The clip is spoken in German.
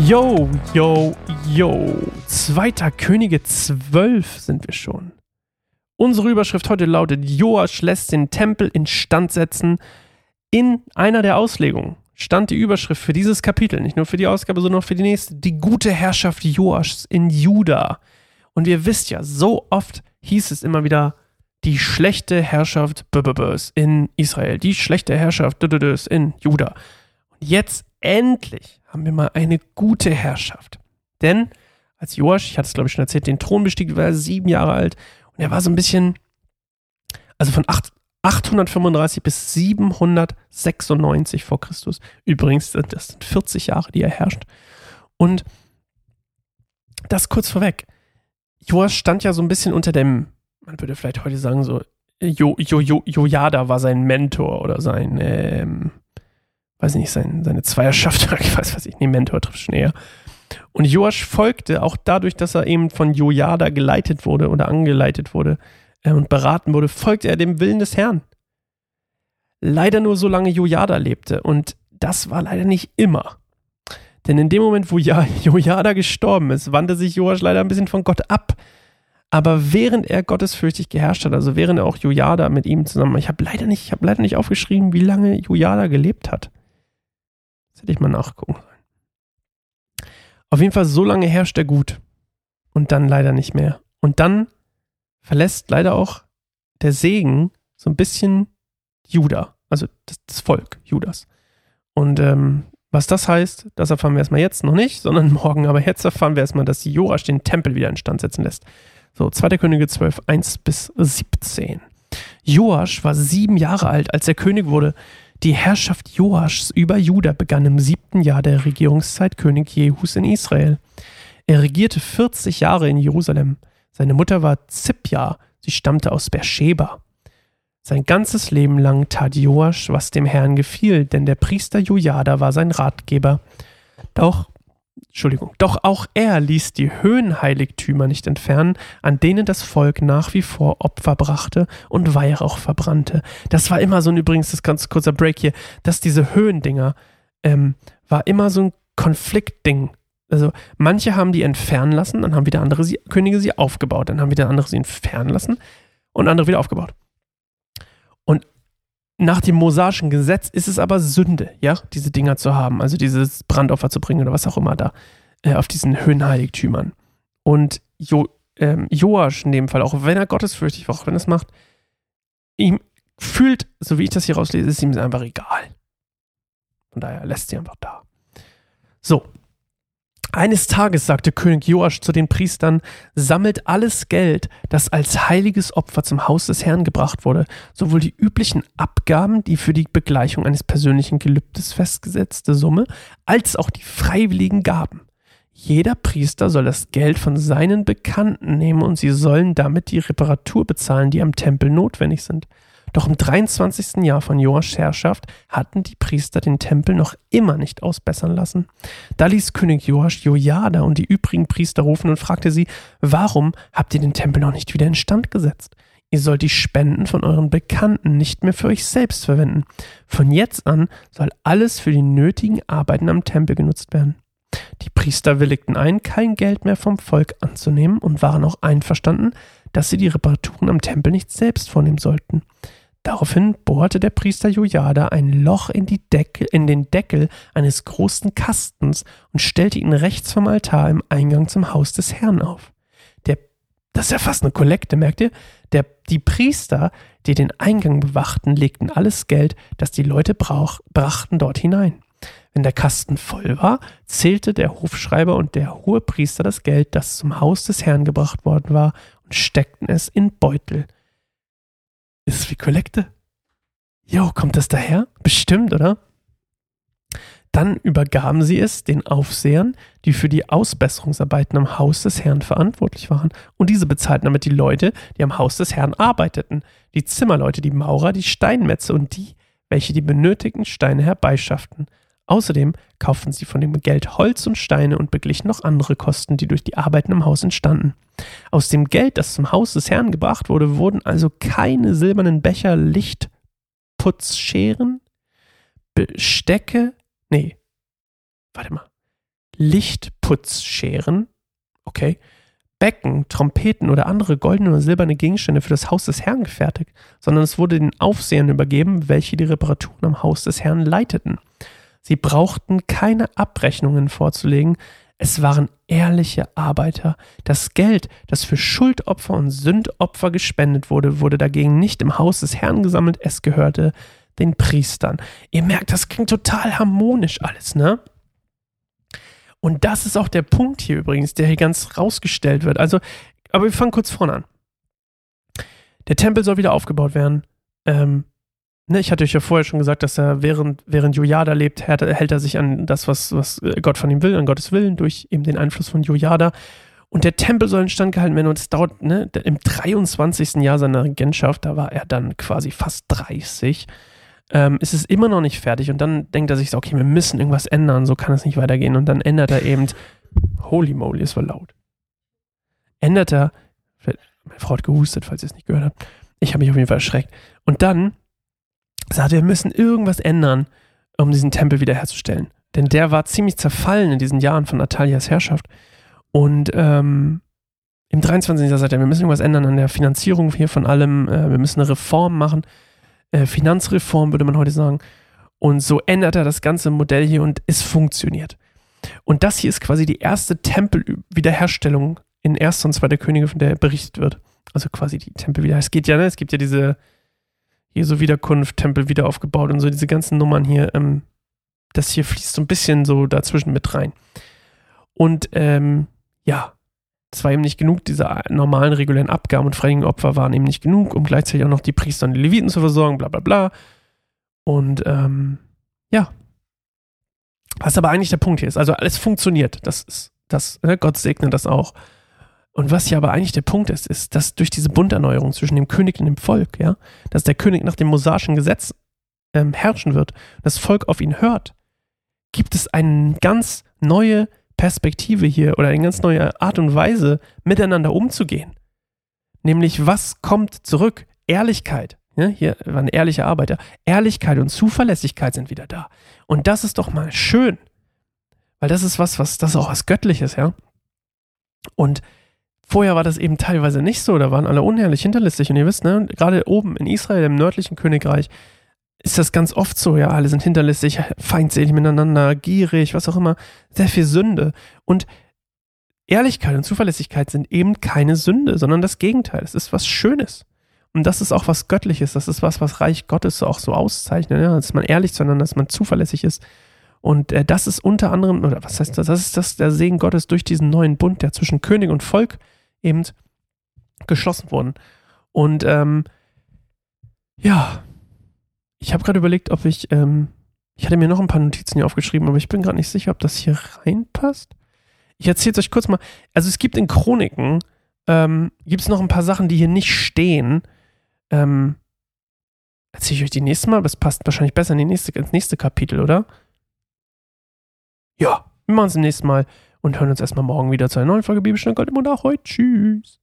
Yo, yo, yo. Zweiter Könige 12 sind wir schon. Unsere Überschrift heute lautet: Joasch lässt den Tempel instand setzen. In einer der Auslegungen stand die Überschrift für dieses Kapitel, nicht nur für die Ausgabe, sondern auch für die nächste: Die gute Herrschaft Joaschs in Juda. Und ihr wisst ja, so oft hieß es immer wieder, die schlechte Herrschaft in Israel, die schlechte Herrschaft in Juda. Und jetzt endlich haben wir mal eine gute Herrschaft. Denn als Joasch, ich hatte es glaube ich schon erzählt, den Thron bestieg, war er sieben Jahre alt und er war so ein bisschen, also von 8, 835 bis 796 vor Christus. Übrigens, das sind 40 Jahre, die er herrscht. Und das kurz vorweg. Joasch stand ja so ein bisschen unter dem, man würde vielleicht heute sagen, so, jo, jo, jo, Jojada war sein Mentor oder sein, ähm, weiß ich nicht, sein, seine Zweierschaft, ich weiß was ich, nee, Mentor trifft schon eher. Und Joasch folgte auch dadurch, dass er eben von Jojada geleitet wurde oder angeleitet wurde äh, und beraten wurde, folgte er dem Willen des Herrn. Leider nur solange Jojada lebte und das war leider nicht immer. Denn in dem Moment, wo Jojada gestorben ist, wandte sich Joasch leider ein bisschen von Gott ab. Aber während er gottesfürchtig geherrscht hat, also während er auch Jojada mit ihm zusammen, ich habe leider nicht, ich habe leider nicht aufgeschrieben, wie lange Jojada gelebt hat. Hätte ich mal nachgucken sollen. Auf jeden Fall, so lange herrscht er gut. Und dann leider nicht mehr. Und dann verlässt leider auch der Segen so ein bisschen Juda, also das, Volk Judas. Und ähm, was das heißt, das erfahren wir erstmal jetzt noch nicht, sondern morgen. Aber jetzt erfahren wir erstmal, dass Joasch den Tempel wieder instand setzen lässt. So, 2. Könige 12, 1 bis 17. Joasch war sieben Jahre alt, als er König wurde. Die Herrschaft Joaschs über Juda begann im siebten Jahr der Regierungszeit König Jehus in Israel. Er regierte 40 Jahre in Jerusalem. Seine Mutter war Zipja, sie stammte aus Beersheba. Sein ganzes Leben lang tat Joasch, was dem Herrn gefiel, denn der Priester Jojada war sein Ratgeber. Doch, Entschuldigung, doch auch er ließ die Höhenheiligtümer nicht entfernen, an denen das Volk nach wie vor Opfer brachte und Weihrauch verbrannte. Das war immer so ein, übrigens, das ganz kurzer Break hier, dass diese Höhendinger, ähm, war immer so ein Konfliktding. Also manche haben die entfernen lassen, dann haben wieder andere sie, Könige sie aufgebaut, dann haben wieder andere sie entfernen lassen und andere wieder aufgebaut. Und nach dem mosaischen Gesetz ist es aber Sünde, ja, diese Dinger zu haben, also dieses Brandopfer zu bringen oder was auch immer da äh, auf diesen Höhenheiligtümern. Und jo, ähm, Joasch in dem Fall, auch wenn er gottesfürchtig war, auch wenn er es macht, ihm fühlt, so wie ich das hier rauslese, ist ihm einfach egal. Von daher lässt sie einfach da. So, eines Tages sagte König Joasch zu den Priestern, sammelt alles Geld, das als heiliges Opfer zum Haus des Herrn gebracht wurde, sowohl die üblichen Abgaben, die für die Begleichung eines persönlichen Gelübdes festgesetzte Summe, als auch die freiwilligen Gaben. Jeder Priester soll das Geld von seinen Bekannten nehmen und sie sollen damit die Reparatur bezahlen, die am Tempel notwendig sind. Doch im 23. Jahr von Joaschs Herrschaft hatten die Priester den Tempel noch immer nicht ausbessern lassen. Da ließ König Joasch Jojada und die übrigen Priester rufen und fragte sie, warum habt ihr den Tempel noch nicht wieder instand gesetzt? Ihr sollt die Spenden von euren Bekannten nicht mehr für euch selbst verwenden. Von jetzt an soll alles für die nötigen Arbeiten am Tempel genutzt werden. Die Priester willigten ein, kein Geld mehr vom Volk anzunehmen und waren auch einverstanden, dass sie die Reparaturen am Tempel nicht selbst vornehmen sollten. Daraufhin bohrte der Priester Jojada ein Loch in, die Decke, in den Deckel eines großen Kastens und stellte ihn rechts vom Altar im Eingang zum Haus des Herrn auf. Der, das ist ja fast eine Kollekte, merkt ihr? Der, die Priester, die den Eingang bewachten, legten alles Geld, das die Leute brauch, brachten, dort hinein. Wenn der Kasten voll war, zählte der Hofschreiber und der hohe Priester das Geld, das zum Haus des Herrn gebracht worden war, und steckten es in Beutel. Ist wie Kollekte? Jo, kommt das daher? Bestimmt, oder? Dann übergaben sie es den Aufsehern, die für die Ausbesserungsarbeiten am Haus des Herrn verantwortlich waren. Und diese bezahlten damit die Leute, die am Haus des Herrn arbeiteten. Die Zimmerleute, die Maurer, die Steinmetze und die, welche die benötigten Steine herbeischafften. Außerdem kauften sie von dem Geld Holz und Steine und beglichen noch andere Kosten, die durch die Arbeiten im Haus entstanden. Aus dem Geld, das zum Haus des Herrn gebracht wurde, wurden also keine silbernen Becher, Lichtputzscheren, Bestecke, nee, warte mal, Lichtputzscheren, okay, Becken, Trompeten oder andere goldene oder silberne Gegenstände für das Haus des Herrn gefertigt, sondern es wurde den Aufsehern übergeben, welche die Reparaturen am Haus des Herrn leiteten. Sie brauchten keine Abrechnungen vorzulegen, es waren ehrliche Arbeiter. Das Geld, das für Schuldopfer und Sündopfer gespendet wurde, wurde dagegen nicht im Haus des Herrn gesammelt, es gehörte den Priestern. Ihr merkt, das klingt total harmonisch alles, ne? Und das ist auch der Punkt hier übrigens, der hier ganz rausgestellt wird. Also, aber wir fangen kurz vorne an. Der Tempel soll wieder aufgebaut werden. Ähm, ne, ich hatte euch ja vorher schon gesagt, dass er während, während Jojada lebt, hält, er sich an das, was, was Gott von ihm will, an Gottes Willen, durch eben den Einfluss von Jojada. Und der Tempel soll instand gehalten werden. Und es dauert, ne, im 23. Jahr seiner Regentschaft, da war er dann quasi fast 30 ähm, ist es immer noch nicht fertig. Und dann denkt er sich so, okay, wir müssen irgendwas ändern, so kann es nicht weitergehen. Und dann ändert er eben, holy moly, es war laut, ändert er, meine Frau hat gehustet, falls ihr es nicht gehört habt, ich habe mich auf jeden Fall erschreckt. Und dann sagt wir müssen irgendwas ändern, um diesen Tempel wiederherzustellen, denn der war ziemlich zerfallen in diesen Jahren von Natalias Herrschaft und ähm, im 23. Jahr sagt er, wir müssen irgendwas ändern an der Finanzierung hier von allem, äh, wir müssen eine Reform machen äh, Finanzreform, würde man heute sagen. Und so ändert er das ganze Modell hier und es funktioniert. Und das hier ist quasi die erste Tempelwiederherstellung in 1. und 2. Könige, von der berichtet wird. Also quasi die Tempelwiederherstellung. Es geht ja, ne? Es gibt ja diese Jesu Wiederkunft, Tempel wieder aufgebaut und so diese ganzen Nummern hier. Ähm, das hier fließt so ein bisschen so dazwischen mit rein. Und ähm, ja, es war eben nicht genug, diese normalen regulären Abgaben und freiwilligen Opfer waren eben nicht genug, um gleichzeitig auch noch die Priester und die Leviten zu versorgen, bla bla bla. Und ähm, ja. Was aber eigentlich der Punkt hier ist, also alles funktioniert. Das ist, das, ne, Gott segne das auch. Und was hier aber eigentlich der Punkt ist, ist, dass durch diese Bunderneuerung zwischen dem König und dem Volk, ja, dass der König nach dem mosaischen Gesetz ähm, herrschen wird, das Volk auf ihn hört, gibt es eine ganz neue Perspektive hier oder eine ganz neue Art und Weise, miteinander umzugehen. Nämlich, was kommt zurück? Ehrlichkeit. Ja, hier waren ehrliche Arbeiter. Ehrlichkeit und Zuverlässigkeit sind wieder da. Und das ist doch mal schön. Weil das ist was, was, das ist auch was Göttliches, ja. Und vorher war das eben teilweise nicht so. Da waren alle unehrlich, hinterlistig. Und ihr wisst, ne, gerade oben in Israel, im nördlichen Königreich, ist das ganz oft so, ja, alle sind hinterlistig, feindselig miteinander, gierig, was auch immer, sehr viel Sünde. Und Ehrlichkeit und Zuverlässigkeit sind eben keine Sünde, sondern das Gegenteil. Es ist was Schönes. Und das ist auch was Göttliches. Das ist was, was Reich Gottes auch so auszeichnet. Ja? Dass man ehrlich zueinander, dass man zuverlässig ist. Und äh, das ist unter anderem, oder was heißt das? Das ist das, der Segen Gottes durch diesen neuen Bund, der zwischen König und Volk eben geschlossen worden. Und ähm, ja, ich habe gerade überlegt, ob ich, ähm, ich hatte mir noch ein paar Notizen hier aufgeschrieben, aber ich bin gerade nicht sicher, ob das hier reinpasst. Ich erzähle es euch kurz mal. Also es gibt in Chroniken, ähm, gibt es noch ein paar Sachen, die hier nicht stehen. Ähm, erzähle ich euch die nächste Mal, aber es passt wahrscheinlich besser in die nächste, ins nächste Kapitel, oder? Ja, wir machen es im nächsten Mal und hören uns erstmal morgen wieder zu einer neuen Folge Bibelstunde Gold im Mund. Ahoi, tschüss.